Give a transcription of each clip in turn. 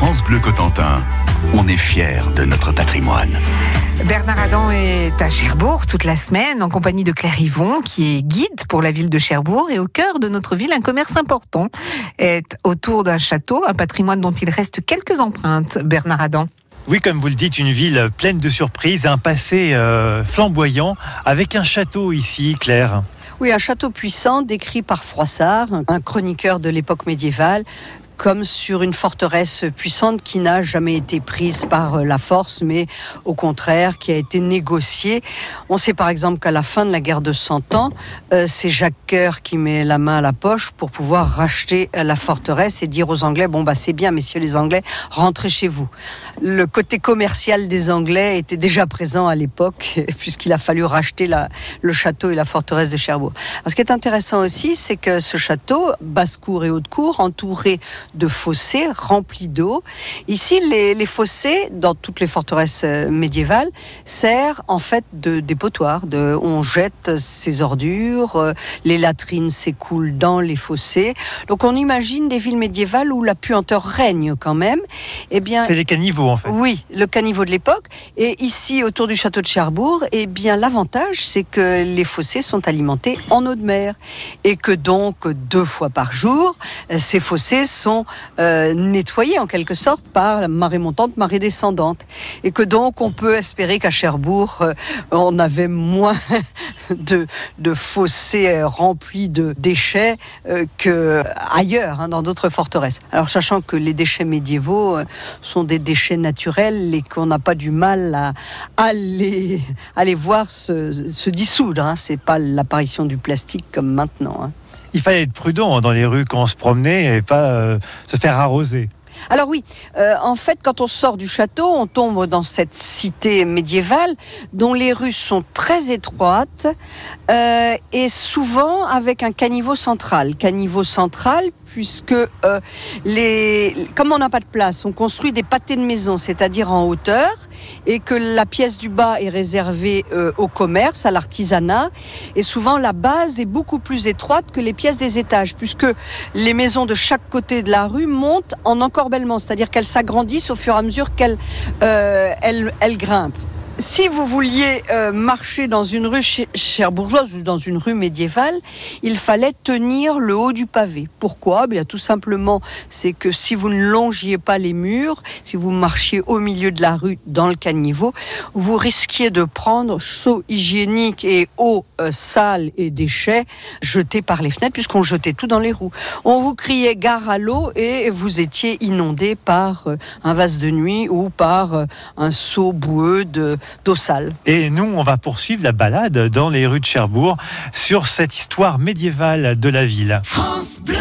France Bleu Cotentin, on est fiers de notre patrimoine. Bernard Adam est à Cherbourg toute la semaine en compagnie de Claire Yvon qui est guide pour la ville de Cherbourg et au cœur de notre ville un commerce important est autour d'un château, un patrimoine dont il reste quelques empreintes. Bernard Adam. Oui, comme vous le dites, une ville pleine de surprises, un passé euh, flamboyant avec un château ici, Claire. Oui, un château puissant décrit par Froissart, un chroniqueur de l'époque médiévale, comme sur une forteresse puissante qui n'a jamais été prise par la force, mais au contraire qui a été négociée. On sait par exemple qu'à la fin de la guerre de Cent Ans, euh, c'est Jacques Coeur qui met la main à la poche pour pouvoir racheter euh, la forteresse et dire aux Anglais bon bah c'est bien messieurs les Anglais, rentrez chez vous. Le côté commercial des Anglais était déjà présent à l'époque puisqu'il a fallu racheter le château et la forteresse de Cherbourg. ce qui est intéressant aussi, c'est que ce château, basse-cour et haute-cour, entouré de fossés remplis d'eau. Ici, les, fossés, dans toutes les forteresses euh, médiévales, servent en fait de dépotoir. De, on jette ses ordures, euh, les latrines s'écoulent dans les fossés. Donc on imagine des villes médiévales où la puanteur règne quand même. Eh bien, c'est les caniveaux en fait. Oui, le caniveau de l'époque. Et ici, autour du château de Cherbourg, eh bien l'avantage, c'est que les fossés sont alimentés en eau de mer et que donc deux fois par jour, euh, ces fossés sont euh, nettoyés en quelque sorte par la marée montante, marée descendante. Et que donc on peut espérer qu'à Cherbourg, euh, on avait moins de, fossés euh, remplis de déchets qu'ailleurs, hein, dans d'autres forteresses. Alors sachant que les déchets médiévaux sont des déchets naturels et qu'on n'a pas du mal à, à, les, voir se, dissoudre. Hein. C'est pas l'apparition du plastique comme maintenant. Hein il fallait être prudent dans les rues quand on se promenait et pas euh, se faire arroser. Alors oui, euh, en fait, quand on sort du château, on tombe dans cette cité médiévale dont les rues sont très étroites euh, et souvent avec un caniveau central. Caniveau central puisque euh, les, comme on n'a pas de place, on construit des pâtés de maison, c'est-à-dire en hauteur, et que la pièce du bas est réservée au commerce, à l'artisanat, et souvent la base est beaucoup plus étroite que les pièces des étages, puisque les maisons de chaque côté de la rue montent en encore c'est-à-dire qu'elles s'agrandissent au fur et à mesure qu'elles euh, grimpent si vous vouliez euh, marcher dans une rue cherbourgeoise ou dans une rue médiévale, il fallait tenir le haut du pavé. Pourquoi? Bien tout simplement, c'est que si vous ne longiez pas les murs, si vous marchiez au milieu de la rue dans le caniveau, vous risquiez de prendre seaux hygiéniques et eau euh, sale et déchets jetés par les fenêtres, puisqu'on jetait tout dans les roues. On vous criait gare à l'eau et vous étiez inondé par euh, un vase de nuit ou par un seau boueux de Et nous, on va poursuivre la balade dans les rues de Cherbourg sur cette histoire médiévale de la ville. France Bleu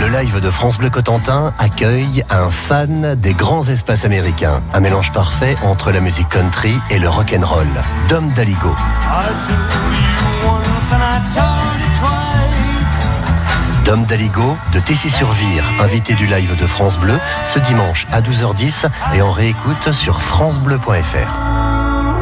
le live de France Bleu Cotentin accueille un fan des grands espaces américains. Un mélange parfait entre la musique country et le rock and roll. Dom Daligo. Dom Daligo de Tessy-sur-Vire, invité du live de France Bleu, ce dimanche à 12h10 et en réécoute sur francebleu.fr.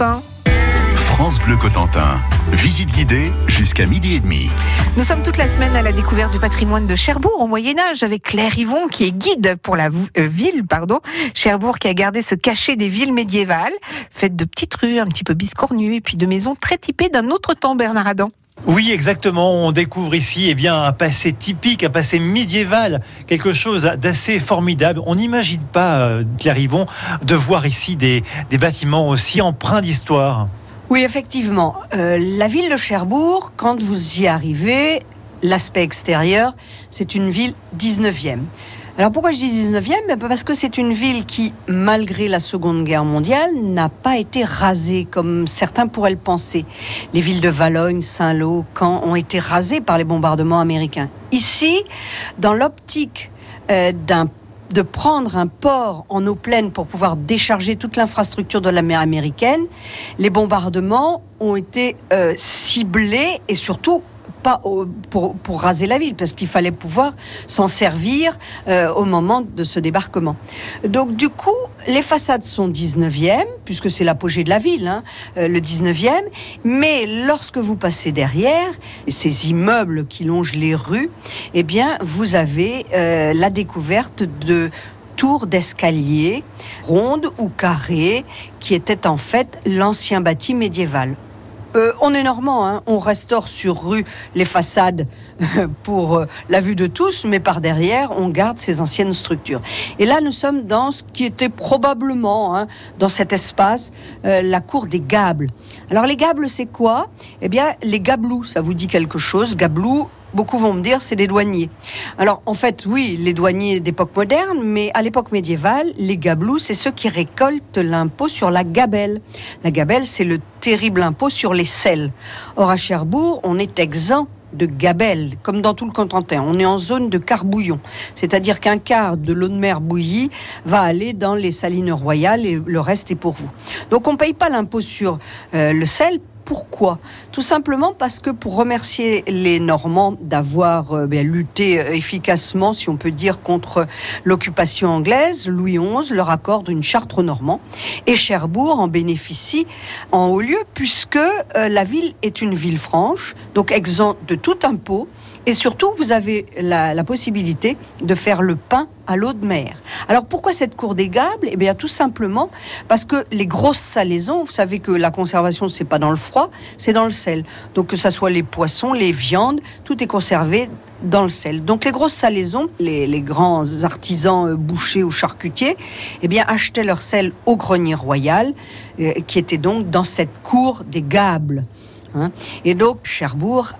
Cotentin. France Bleu Cotentin. Visite guidée jusqu'à midi et demi. Nous sommes toute la semaine à la découverte du patrimoine de Cherbourg au Moyen Âge avec Claire Yvon qui est guide pour la euh, ville, pardon. Cherbourg qui a gardé ce cachet des villes médiévales, faites de petites rues un petit peu biscornues et puis de maisons très typées d'un autre temps, Bernard Adam. Oui, exactement. On découvre ici eh bien, un passé typique, un passé médiéval, quelque chose d'assez formidable. On n'imagine pas, euh, Claire Yvon, de voir ici des, des bâtiments aussi empreints d'histoire. Oui, effectivement. Euh, la ville de Cherbourg, quand vous y arrivez, l'aspect extérieur, c'est une ville 19e. Alors pourquoi je dis 19e ben, Parce que c'est une ville qui, malgré la Seconde Guerre mondiale, n'a pas été rasée comme certains pourraient le penser. Les villes de Valogne, Saint-Lô, Caen ont été rasées par les bombardements américains. Ici, dans l'optique euh, d'un de prendre un port en eau pleine pour pouvoir décharger toute l'infrastructure de la mer américaine, les bombardements ont été euh, ciblés et surtout pas pour, raser la ville, parce qu'il fallait pouvoir s'en servir euh, au moment de ce débarquement. Donc du coup, les façades sont 19e, puisque c'est l'apogée de la ville, hein, euh, le 19e, mais lorsque vous passez derrière, ces immeubles qui longent les rues, eh bien, vous avez euh, la découverte de tours d'escalier rondes ou carrées qui étaient en fait l'ancien bâti médiéval. Euh, on est normand, hein. on restaure sur rue les façades pour euh, la vue de tous, mais par derrière, on garde ces anciennes structures. Et là, nous sommes dans ce qui était probablement, hein, dans cet espace, euh, la cour des Gables. Alors les Gables, c'est quoi? Eh bien, les Gablous, ça vous dit quelque chose? Gablous, Beaucoup vont me dire c'est des douaniers. Alors en fait oui, les douaniers d'époque moderne, mais à l'époque médiévale, les gabelous, c'est ceux qui récoltent l'impôt sur la gabelle. La gabelle, c'est le terrible impôt sur les sels. Or à Cherbourg, on est exempt de gabelle, comme dans tout le Cotentin. On est en zone de carbouillon, c'est-à-dire qu'un quart de l'eau de mer bouillie va aller dans les salines royales et le reste est pour vous. Donc on ne paye pas l'impôt sur euh, le sel pourquoi? Tout simplement parce que pour remercier les Normands d'avoir euh, ben, lutté euh, efficacement, si on peut dire, contre l'occupation anglaise, Louis XI leur accorde une charte aux Normands. Et Cherbourg en bénéficie en haut lieu puisque euh, la ville est une ville franche, donc exempte de tout impôt et surtout, vous avez la, possibilité de faire le pain à l'eau de mer. Alors pourquoi cette cour des Gables? Eh bien tout simplement parce que les grosses salaisons, vous savez que la conservation c'est pas dans le froid, c'est dans le sel. Donc que ça soit les poissons, les viandes, tout est conservé dans le sel. Donc les grosses salaisons, les, grands artisans euh, bouchers ou charcutiers, eh bien achetaient leur sel au grenier royal, euh, qui était donc dans cette cour des Gables. Hein. Et donc Cherbourg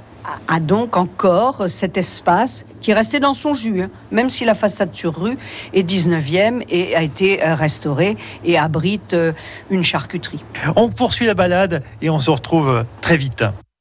a donc encore cet espace qui est resté dans son jus, hein, même si la façade sur rue est 19e et a été euh, restaurée et abrite euh, une charcuterie. On poursuit la balade et on se retrouve très vite.